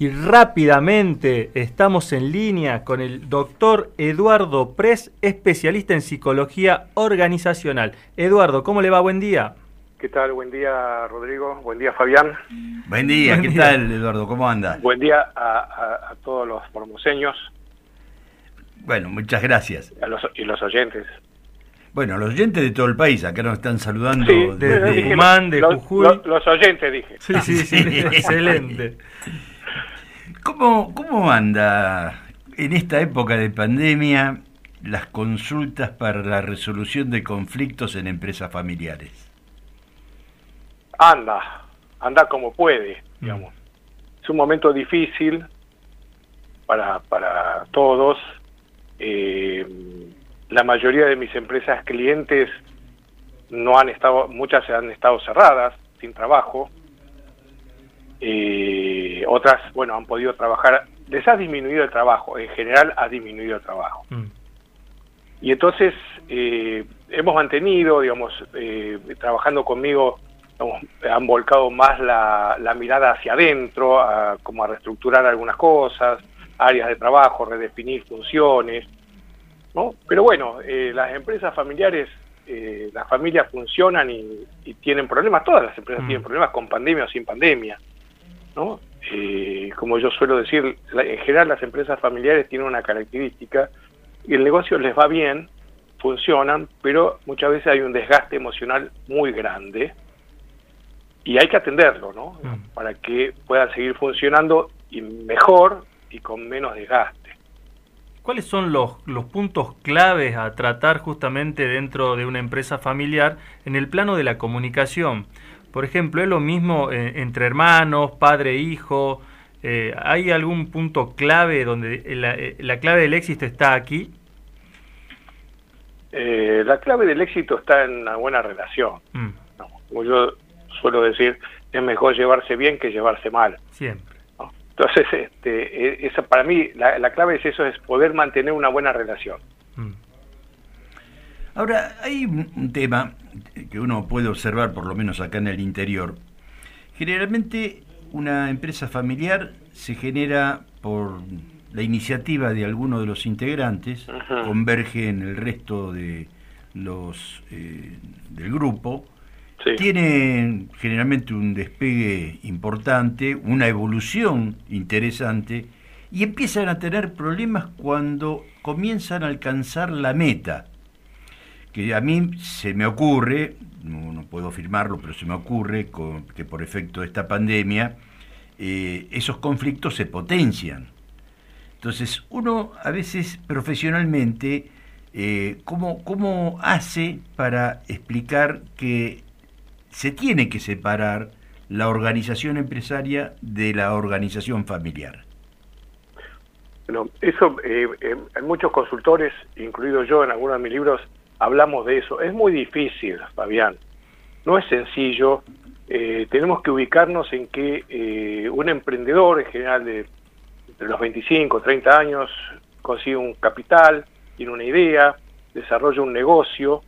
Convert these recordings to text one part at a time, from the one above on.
Y rápidamente estamos en línea con el doctor Eduardo Pres, especialista en psicología organizacional. Eduardo, ¿cómo le va? Buen día. ¿Qué tal? Buen día, Rodrigo. Buen día, Fabián. Buen día, ¿qué tal, Eduardo? ¿Cómo anda? Buen día a, todos los formoseños. Bueno, muchas gracias. y los oyentes. Bueno, los oyentes de todo el país, acá nos están saludando desde de de Jujuy. los oyentes, dije. Sí, sí, sí, excelente. ¿Cómo, ¿Cómo anda en esta época de pandemia las consultas para la resolución de conflictos en empresas familiares? Anda, anda como puede, mm. digamos. Es un momento difícil para, para todos. Eh, la mayoría de mis empresas clientes no han estado, muchas han estado cerradas, sin trabajo. Eh, otras, bueno, han podido trabajar, les ha disminuido el trabajo, en general ha disminuido el trabajo. Mm. Y entonces eh, hemos mantenido, digamos, eh, trabajando conmigo, han volcado más la, la mirada hacia adentro, como a reestructurar algunas cosas, áreas de trabajo, redefinir funciones. ¿no? Pero bueno, las empresas familiares las familias funcionan y, tienen problemas, todas las empresas mm. tienen problemas con pandemia o sin pandemia. ¿No? Eh, como yo suelo decir, en general las empresas familiares tienen una característica, y el negocio les va bien, funcionan, pero muchas veces hay un desgaste emocional muy grande y hay que atenderlo, ¿no? Mm. Para que puedan seguir funcionando y mejor y con menos desgaste. ¿Cuáles son los, los puntos claves a tratar justamente dentro de una empresa familiar en el plano de la comunicación? Por ejemplo, ¿es lo mismo eh, entre hermanos, padre, hijo? Eh, ¿Hay algún punto clave donde eh, la, clave del éxito está aquí? la clave del éxito está en una buena relación. Mm. como yo suelo decir, es mejor llevarse bien que llevarse mal. Siempre. Entonces, este, esa, para mí, la, clave es eso, es poder mantener una buena relación. Mm. Ahora, hay un tema que uno puede observar, por lo menos acá en el interior. Generalmente una empresa familiar se genera por la iniciativa de alguno de los integrantes, converge en el resto de los eh, del grupo, tiene generalmente un despegue importante, una evolución interesante y empiezan a tener problemas cuando comienzan a alcanzar la meta que a mí se me ocurre, no, puedo afirmarlo, pero se me ocurre que por efecto de esta pandemia eh, esos conflictos se potencian. Entonces, uno a veces profesionalmente, eh, ¿cómo, ¿cómo hace para explicar que se tiene que separar la organización empresaria de la organización familiar? Bueno, eso eh, hay muchos consultores, incluido yo en algunos de mis libros, hablamos de eso. Es muy difícil, Fabián. No es sencillo. Eh, tenemos que ubicarnos en que eh, un emprendedor, en general de entre los 25, 30 años, consigue un capital, tiene una idea, desarrolla un negocio,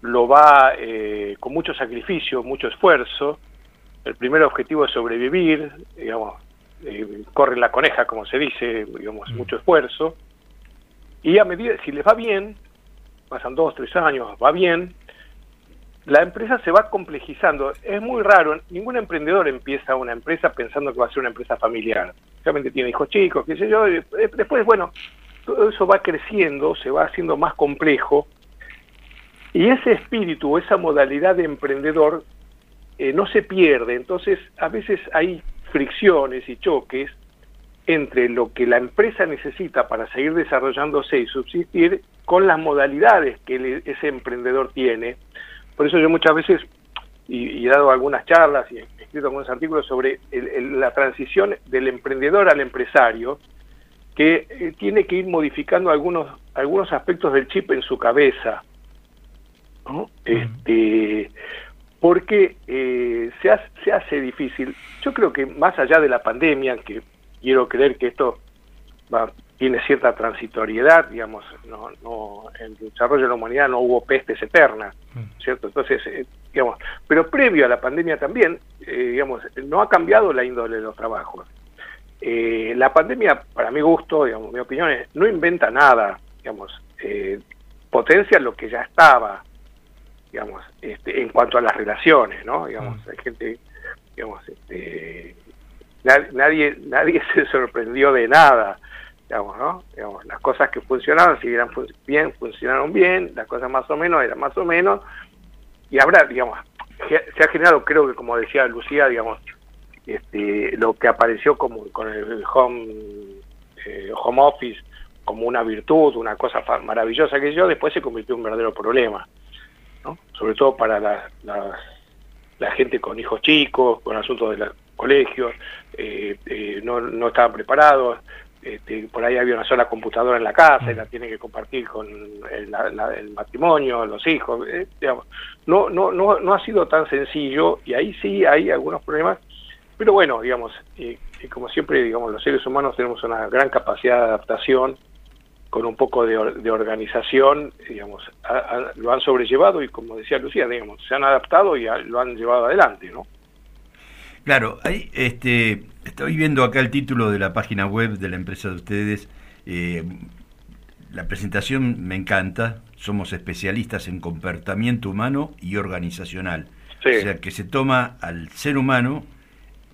lo va eh, con mucho sacrificio, mucho esfuerzo. El primer objetivo es sobrevivir, digamos, corre la coneja, como se dice, digamos, mm. mucho esfuerzo. Y a medida, si les va bien, pasan dos, tres años, va bien, la empresa se va complejizando. Es muy raro, ningún emprendedor empieza una empresa pensando que va a ser una empresa familiar. Realmente tiene hijos chicos, qué sé yo, después, bueno, todo eso va creciendo, se va haciendo más complejo, y ese espíritu, esa modalidad de emprendedor eh, no se pierde, entonces a veces hay fricciones y choques entre lo que la empresa necesita para seguir desarrollándose y subsistir con las modalidades que ese emprendedor tiene. Por eso yo muchas veces, y, he dado algunas charlas y he escrito algunos artículos sobre la transición del emprendedor al empresario, que eh, tiene que ir modificando algunos, algunos aspectos del chip en su cabeza. Este, porque eh, se, hace, se hace difícil. Yo creo que más allá de la pandemia, que quiero creer que esto va, tiene cierta transitoriedad, digamos, no, no, en el desarrollo de la humanidad no hubo pestes eternas, mm. ¿cierto? Entonces, eh, digamos, pero previo a la pandemia también, eh, digamos, no ha cambiado la índole de los trabajos. eh, la pandemia, para mi gusto, digamos, mi opinión es, no inventa nada, digamos, eh, potencia lo que ya estaba, digamos, este, en cuanto a las relaciones, ¿no? Digamos, mm. hay gente, digamos, este, nadie, nadie se sorprendió de nada, digamos, ¿no? Digamos, las cosas que funcionaban, si eran bien, funcionaron bien, las cosas más o menos eran más o menos, y habrá, digamos, se ha generado, creo que como decía Lucía, digamos, este, lo que apareció como con el home, eh, home office como una virtud, una cosa maravillosa que yo, después se convirtió en un verdadero problema, ¿no? sobre todo para la, la, gente con hijos chicos, con asuntos de los colegios, eh, eh, no, no estaban preparados, este, por ahí había una sola computadora en la casa y la tiene que compartir con el, el matrimonio, los hijos. no, no, no, no ha sido tan sencillo y ahí sí hay algunos problemas pero bueno, digamos, y, como siempre, digamos, los seres humanos tenemos una gran capacidad de adaptación, con un poco de, organización, digamos, lo han sobrellevado y como decía Lucía, digamos, se han adaptado y lo han llevado adelante, ¿no? Claro, ahí, este, estoy viendo acá el título de la página web de la empresa de ustedes. Eh, la presentación me encanta. Somos especialistas en comportamiento humano y organizacional. O sea, que se toma al ser humano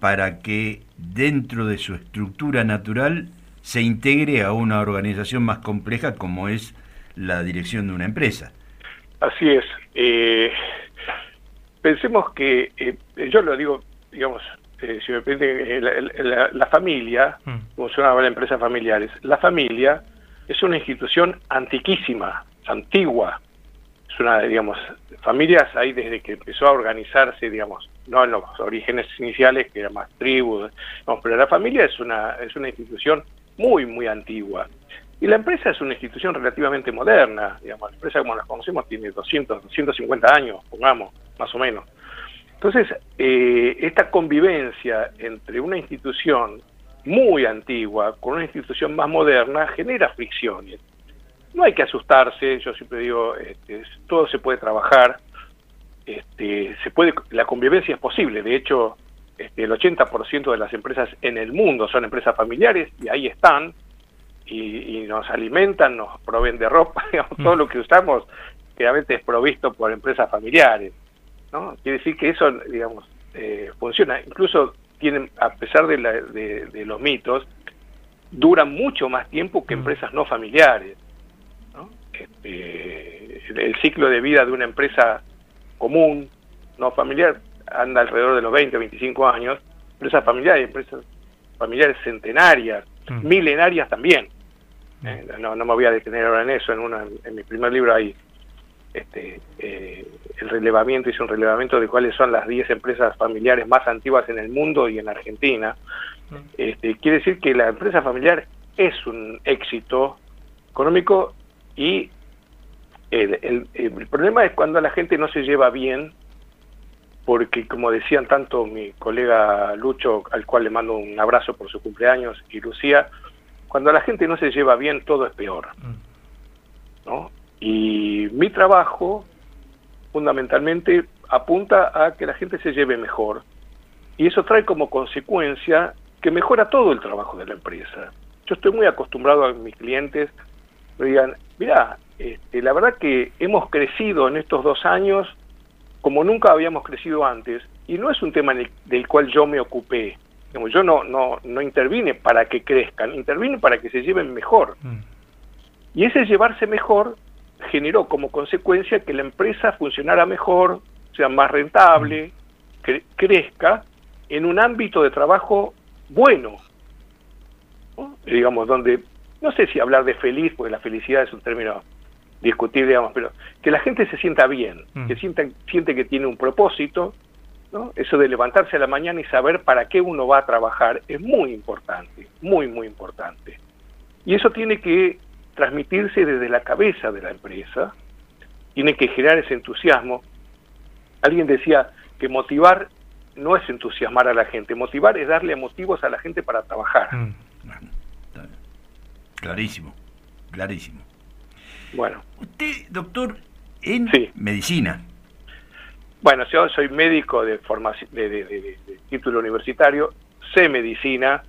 para que dentro de su estructura natural se integre a una organización más compleja como es la dirección de una empresa. Así es. Eh, pensemos que, eh, yo lo digo, digamos, eh, si me permite, la, familia, mm. como se llama la empresa familiares, la familia es una institución antiquísima, antigua. Es una, digamos, familias ahí desde que empezó a organizarse, digamos, no en los orígenes iniciales, que era más tribus, pero la familia es una, es una institución muy, muy antigua. Y la empresa es una institución relativamente moderna, digamos, la empresa como la conocemos tiene 200, 250 años, pongamos, más o menos. Entonces, eh, esta convivencia entre una institución muy antigua con una institución más moderna genera fricciones. No hay que asustarse, yo siempre digo, este, todo se puede trabajar, este, se puede, la convivencia es posible. De hecho, este, el 80% de las empresas en el mundo son empresas familiares y ahí están y, nos alimentan, nos proveen de ropa, todo mm. lo que usamos realmente es provisto por empresas familiares. ¿No? Quiere decir que eso, digamos, eh, funciona. Incluso tienen, a pesar de, de, los mitos, duran mucho más tiempo que mm. empresas no familiares. ¿no? Este, el ciclo de vida de una empresa común, no familiar, anda alrededor de los 20 o 25 años, empresas familiares, empresas familiares centenarias, mm. milenarias también. Mm. Eh, no, no me voy a detener ahora en eso, en, una, en mi primer libro hay este, eh, el relevamiento, hice un relevamiento de cuáles son las 10 empresas familiares más antiguas en el mundo y en Argentina. Mm. Este, quiere decir que la empresa familiar es un éxito económico y el, el, problema es cuando la gente no se lleva bien, porque como decían tanto mi colega Lucho, al cual le mando un abrazo por su cumpleaños, y Lucía, cuando la gente no se lleva bien, todo es peor. ¿no? Y mi trabajo, fundamentalmente, apunta a que la gente se lleve mejor. Y eso trae como consecuencia que mejora todo el trabajo de la empresa. Yo estoy muy acostumbrado a mis clientes me digan, mira, este, la verdad que hemos crecido en estos dos años como nunca habíamos crecido antes, y no es un tema del cual yo me ocupé. yo no, no, no intervine para que crezcan, intervine para que se lleven mejor. Mm. Y ese llevarse mejor generó como consecuencia que la empresa funcionara mejor, sea más rentable, crezca en un ámbito de trabajo bueno, digamos, donde no sé si hablar de feliz, porque la felicidad es un término discutible, digamos, pero que la gente se sienta bien, mm. que sienta, siente que tiene un propósito, ¿no? Eso de levantarse a la mañana y saber para qué uno va a trabajar es muy importante, muy, muy importante. Y eso tiene que transmitirse desde la cabeza de la empresa, tiene que generar ese entusiasmo. Alguien decía que motivar no es entusiasmar a la gente, motivar es darle motivos a la gente para trabajar. Mm. Clarísimo, clarísimo. Bueno. Usted, doctor, en medicina. Bueno, yo soy médico de, formación, de, título universitario, sé medicina,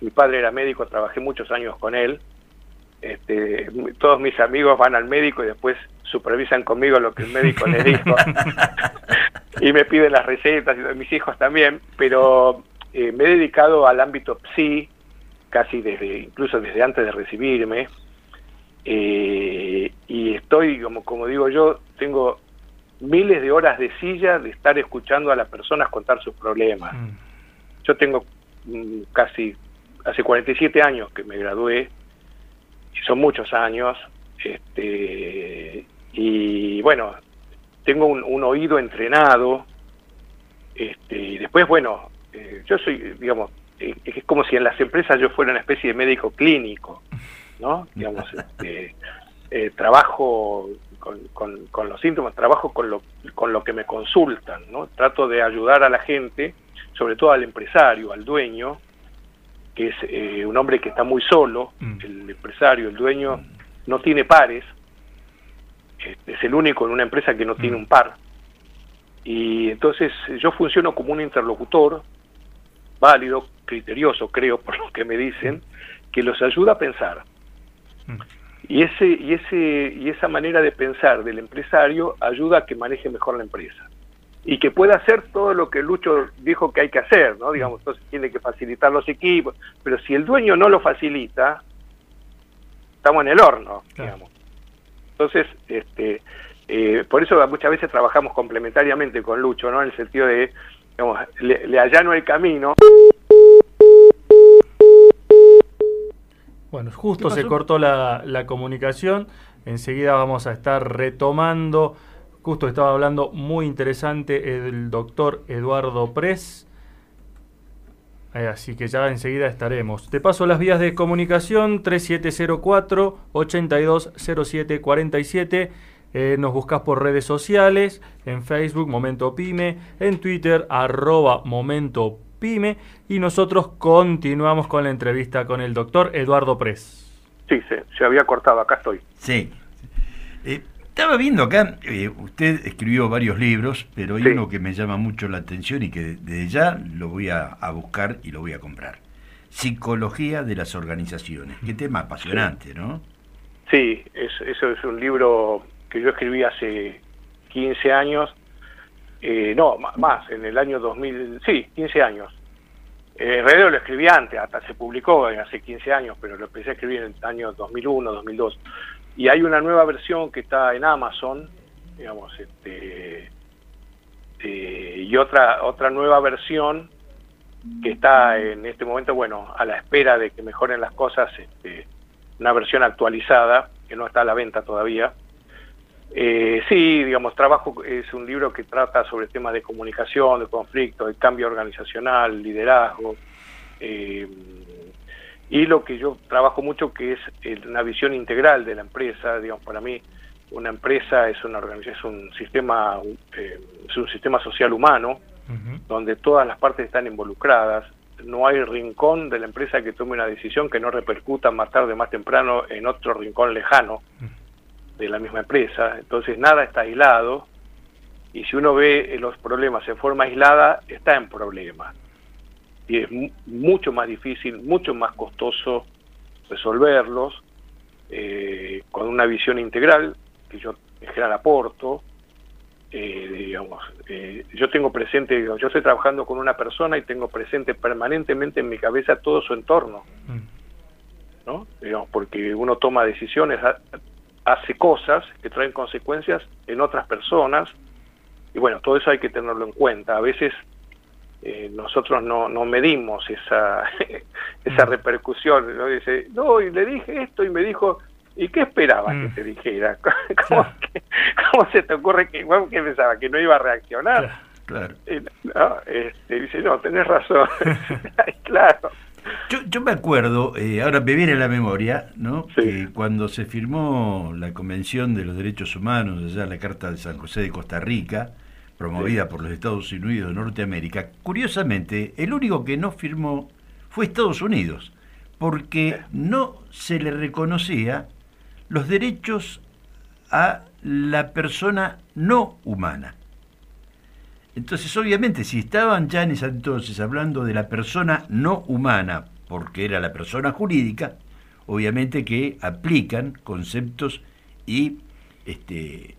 mi padre era médico, trabajé muchos años con él. Este, todos mis amigos van al médico y después supervisan conmigo lo que el médico les dijo y me piden las recetas y mis hijos también, pero eh, me he dedicado al ámbito psi casi desde incluso desde antes de recibirme eh, y estoy como como digo yo tengo miles de horas de silla de estar escuchando a las personas contar sus problemas. Mm. Yo tengo mm, casi hace 47 años que me gradué son muchos años este y bueno tengo un, oído entrenado este y después bueno eh, yo soy digamos eh, es como si en las empresas yo fuera una especie de médico clínico no digamos este, eh, trabajo con, con, los síntomas, trabajo con lo, con lo que me consultan, ¿no? Trato de ayudar a la gente, sobre todo al empresario, al dueño, que es eh, un hombre que está muy solo, mm. el empresario, el dueño, no tiene pares, este, es el único en una empresa que no mm. tiene un par. Y entonces yo funciono como un interlocutor válido, criterioso, creo, por lo que me dicen, que los ayuda a pensar. Mm. Y, ese, y, ese, y esa manera de pensar del empresario ayuda a que maneje mejor la empresa y que pueda hacer todo lo que Lucho dijo que hay que hacer, ¿no? Digamos, entonces tiene que facilitar los equipos, pero si el dueño no lo facilita, estamos en el horno, digamos. Entonces, este, eh, por eso muchas veces trabajamos complementariamente con Lucho, ¿no? En el sentido de, digamos, le, le allano el camino. Bueno, justo se cortó la, comunicación. Enseguida vamos a estar retomando. Justo estaba hablando muy interesante el doctor Eduardo Pres. Eh, así que ya enseguida estaremos. Te paso las vías de comunicación 3704-820747. Eh, nos buscas por redes sociales, en Facebook Momento Pyme, en Twitter arroba Momento PYME y nosotros continuamos con la entrevista con el doctor Eduardo Pres. Sí, se, había cortado, acá estoy. Sí. Eh, estaba viendo acá, eh, usted escribió varios libros, pero hay uno que me llama mucho la atención y que desde ya lo voy a, buscar y lo voy a comprar. Psicología de las organizaciones. Qué tema apasionante, ¿no? Sí, es, eso es un libro que yo escribí hace 15 años eh, no, más, en el año 2000, sí, 15 años. Eh, en realidad lo escribí antes, hasta se publicó hace 15 años, pero lo empecé a escribir en el año 2001, 2002. Y hay una nueva versión que está en Amazon, digamos, este, eh, y otra, otra nueva versión que está en este momento, bueno, a la espera de que mejoren las cosas, este, una versión actualizada, que no está a la venta todavía, eh, sí, digamos, Trabajo es un libro que trata sobre temas de comunicación, de conflicto, de cambio organizacional, liderazgo. Eh, y lo que yo trabajo mucho que es una visión integral de la empresa, digamos, para mí una empresa es una organización, es un sistema, eh, es un sistema social humano donde todas las partes están involucradas. No hay rincón de la empresa que tome una decisión que no repercuta más tarde, más temprano en otro rincón lejano de la misma empresa, entonces nada está aislado y si uno ve los problemas en forma aislada, está en problemas. Y es mucho más difícil, mucho más costoso resolverlos eh, con una visión integral que yo en general aporto. Eh, digamos, eh, yo tengo presente, yo estoy trabajando con una persona y tengo presente permanentemente en mi cabeza todo su entorno. Mm. ¿no? Digamos, porque uno toma decisiones hace cosas que traen consecuencias en otras personas y bueno, todo eso hay que tenerlo en cuenta. A veces eh, nosotros no, no medimos esa, esa mm. repercusión. ¿no? Dice, no, y le dije esto y me dijo, ¿y qué esperaba que mm. te dijera? ¿Cómo, se te ocurre que, bueno, que pensaba? ¿Que no iba a reaccionar? Claro. no, este, dice, no, tenés razón. claro. Yo, yo me acuerdo, eh, ahora me viene a la memoria, ¿no? Que cuando se firmó la Convención de los Derechos Humanos, allá la Carta de San José de Costa Rica, promovida por los Estados Unidos de Norteamérica, curiosamente, el único que no firmó fue Estados Unidos, porque no se le reconocía los derechos a la persona no humana. Entonces, obviamente, si estaban ya en ese entonces hablando de la persona no humana porque era la persona jurídica, obviamente que aplican conceptos y este,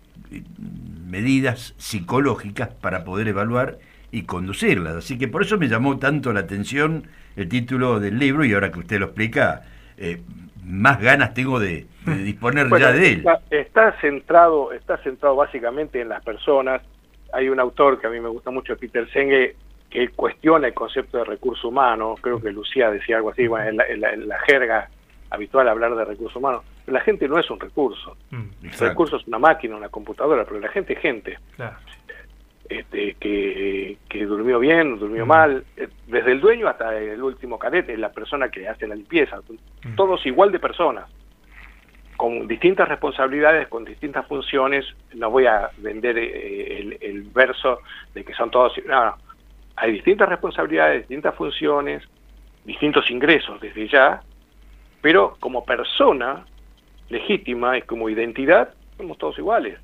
medidas psicológicas para poder evaluar y conducirlas. Así que por eso me llamó tanto la atención el título del libro y ahora que usted lo explica, eh, más ganas tengo de, disponer ya de él. Está, centrado, está centrado básicamente en las personas. Hay un autor que a mí me gusta mucho, Peter Senge, que cuestiona el concepto de recurso humano. Creo que Lucía decía algo así, en, la, jerga habitual hablar de recurso humano. Pero la gente no es un recurso. Mm, el recurso es una máquina, una computadora, pero la gente es gente. Claro. Este, que, durmió bien, durmió mal, eh, desde el dueño hasta el último cadete, la persona que hace la limpieza, todos igual de personas, con distintas responsabilidades, con distintas funciones, no voy a vender eh, el, verso de que son todos, no, no, hay distintas responsabilidades, distintas funciones, distintos ingresos desde ya, pero como persona legítima y como identidad, somos todos iguales.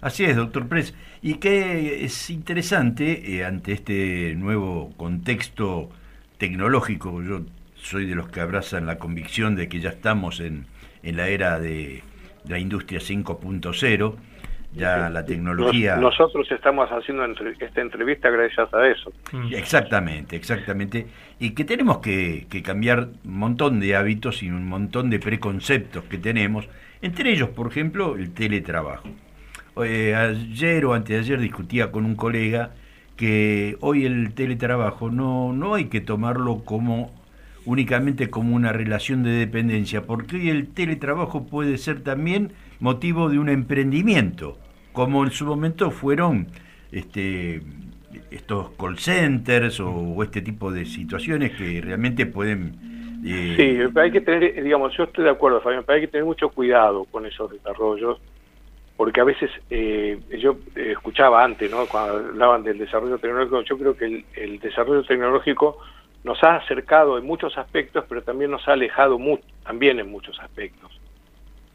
Así es, doctor Pres. Y que es interesante eh, ante este nuevo contexto tecnológico, yo soy de los que abrazan la convicción de que ya estamos en, en la era de, la industria 5.0, ya la tecnología... nosotros estamos haciendo esta entrevista gracias a eso. Mm. Exactamente, exactamente. Y que tenemos que, que cambiar un montón de hábitos y un montón de preconceptos que tenemos, entre ellos, por ejemplo, el teletrabajo. Eh, ayer o anteayer discutía con un colega que hoy el teletrabajo no, no hay que tomarlo como únicamente como una relación de dependencia, porque hoy el teletrabajo puede ser también motivo de un emprendimiento, como en su momento fueron este, estos call centers o, este tipo de situaciones que realmente pueden... Eh, sí, hay que tener, digamos, yo estoy de acuerdo, Fabián, pero hay que tener mucho cuidado con esos desarrollos porque a veces eh, yo escuchaba antes, ¿no? cuando hablaban del desarrollo tecnológico, yo creo que el, desarrollo tecnológico nos ha acercado en muchos aspectos, pero también nos ha alejado mucho, también en muchos aspectos.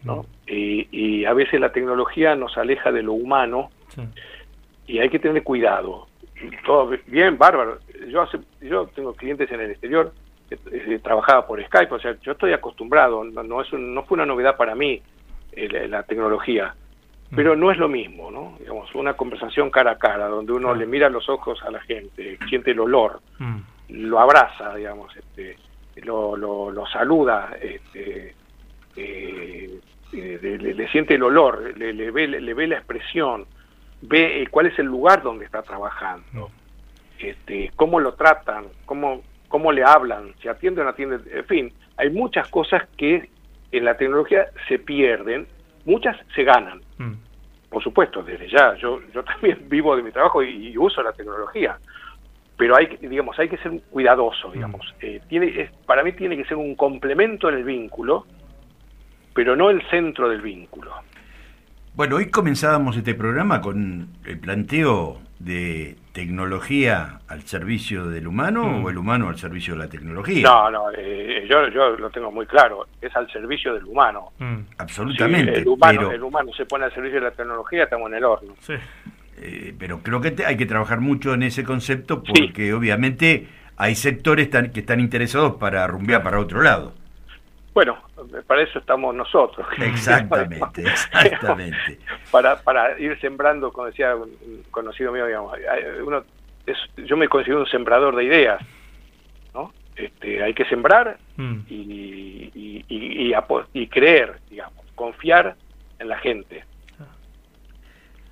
¿No? Mm. Y, a veces la tecnología nos aleja de lo humano y hay que tener cuidado. Todo bien, bárbaro. Yo, hace, yo tengo clientes en el exterior, eh, trabajaba por Skype, o sea, yo estoy acostumbrado, no, es no fue una novedad para mí la tecnología pero no es lo mismo, ¿no? Digamos, una conversación cara a cara, donde uno le mira los ojos a la gente, siente el olor, mm. lo abraza, digamos, este, lo, lo, saluda, este, eh, le, siente el olor, le, ve, le, ve la expresión, ve eh, cuál es el lugar donde está trabajando, este, cómo lo tratan, cómo, cómo le hablan, si atienden o no atienden, en fin, hay muchas cosas que en la tecnología se pierden muchas se ganan. Mm. Por supuesto, desde ya, yo, yo también vivo de mi trabajo y, uso la tecnología, pero hay, digamos, hay que ser cuidadoso, digamos. Mm. Eh, tiene, para mí tiene que ser un complemento en el vínculo, pero no el centro del vínculo. Bueno, hoy comenzábamos este programa con el planteo de tecnología al servicio del humano mm. o el humano al servicio de la tecnología. No, no, eh, yo, yo lo tengo muy claro, es al servicio del humano. Mm. Absolutamente. el, humano, el humano se pone al servicio de la tecnología, estamos en el horno. Eh, pero creo que hay que trabajar mucho en ese concepto porque obviamente hay sectores que están interesados para rumbear para otro lado. Bueno, para eso estamos nosotros. Exactamente, exactamente. para, para ir sembrando, como decía un conocido mío, digamos, uno es, yo me considero un sembrador de ideas, ¿no? Este, hay que sembrar mm. y, y, y, y, creer, digamos, confiar en la gente.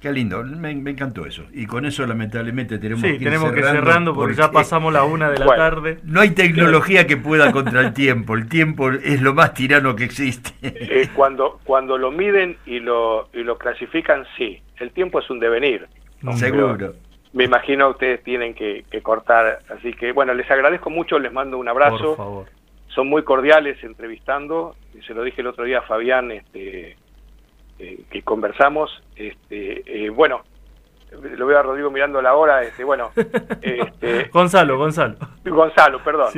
Qué lindo, me, encantó eso. Y con eso lamentablemente tenemos que ir tenemos que cerrando porque, ya pasamos la una de la tarde. No hay tecnología que pueda contra el tiempo. El tiempo es lo más tirano que existe. Eh, cuando, cuando lo miden y lo, y lo clasifican, sí. El tiempo es un devenir. Seguro. me imagino ustedes tienen que, cortar. Así que, bueno, les agradezco mucho, les mando un abrazo. Por favor. Son muy cordiales entrevistando. Se lo dije el otro día a Fabián, este, eh, que conversamos. Este, eh, bueno, lo veo a Rodrigo mirando la hora, este, bueno. Este, Gonzalo, Gonzalo. Gonzalo, perdón.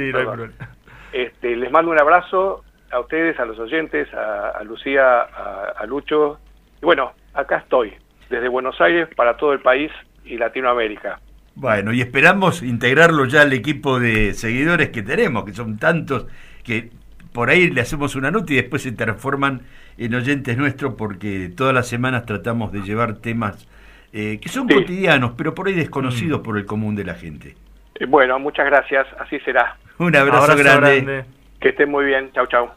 este, les mando un abrazo a ustedes, a los oyentes, a, Lucía, a, Lucho. Y bueno, acá estoy, desde Buenos Aires para todo el país y Latinoamérica. Bueno, y esperamos integrarlo ya al equipo de seguidores que tenemos, que son tantos que por ahí le hacemos una nota y después se transforman en oyentes nuestros porque todas las semanas tratamos de llevar temas eh, que son cotidianos, pero por ahí desconocidos mm. por el común de la gente. Eh, bueno, muchas gracias, así será. Un abrazo, grande. Que estén muy bien, chau chau.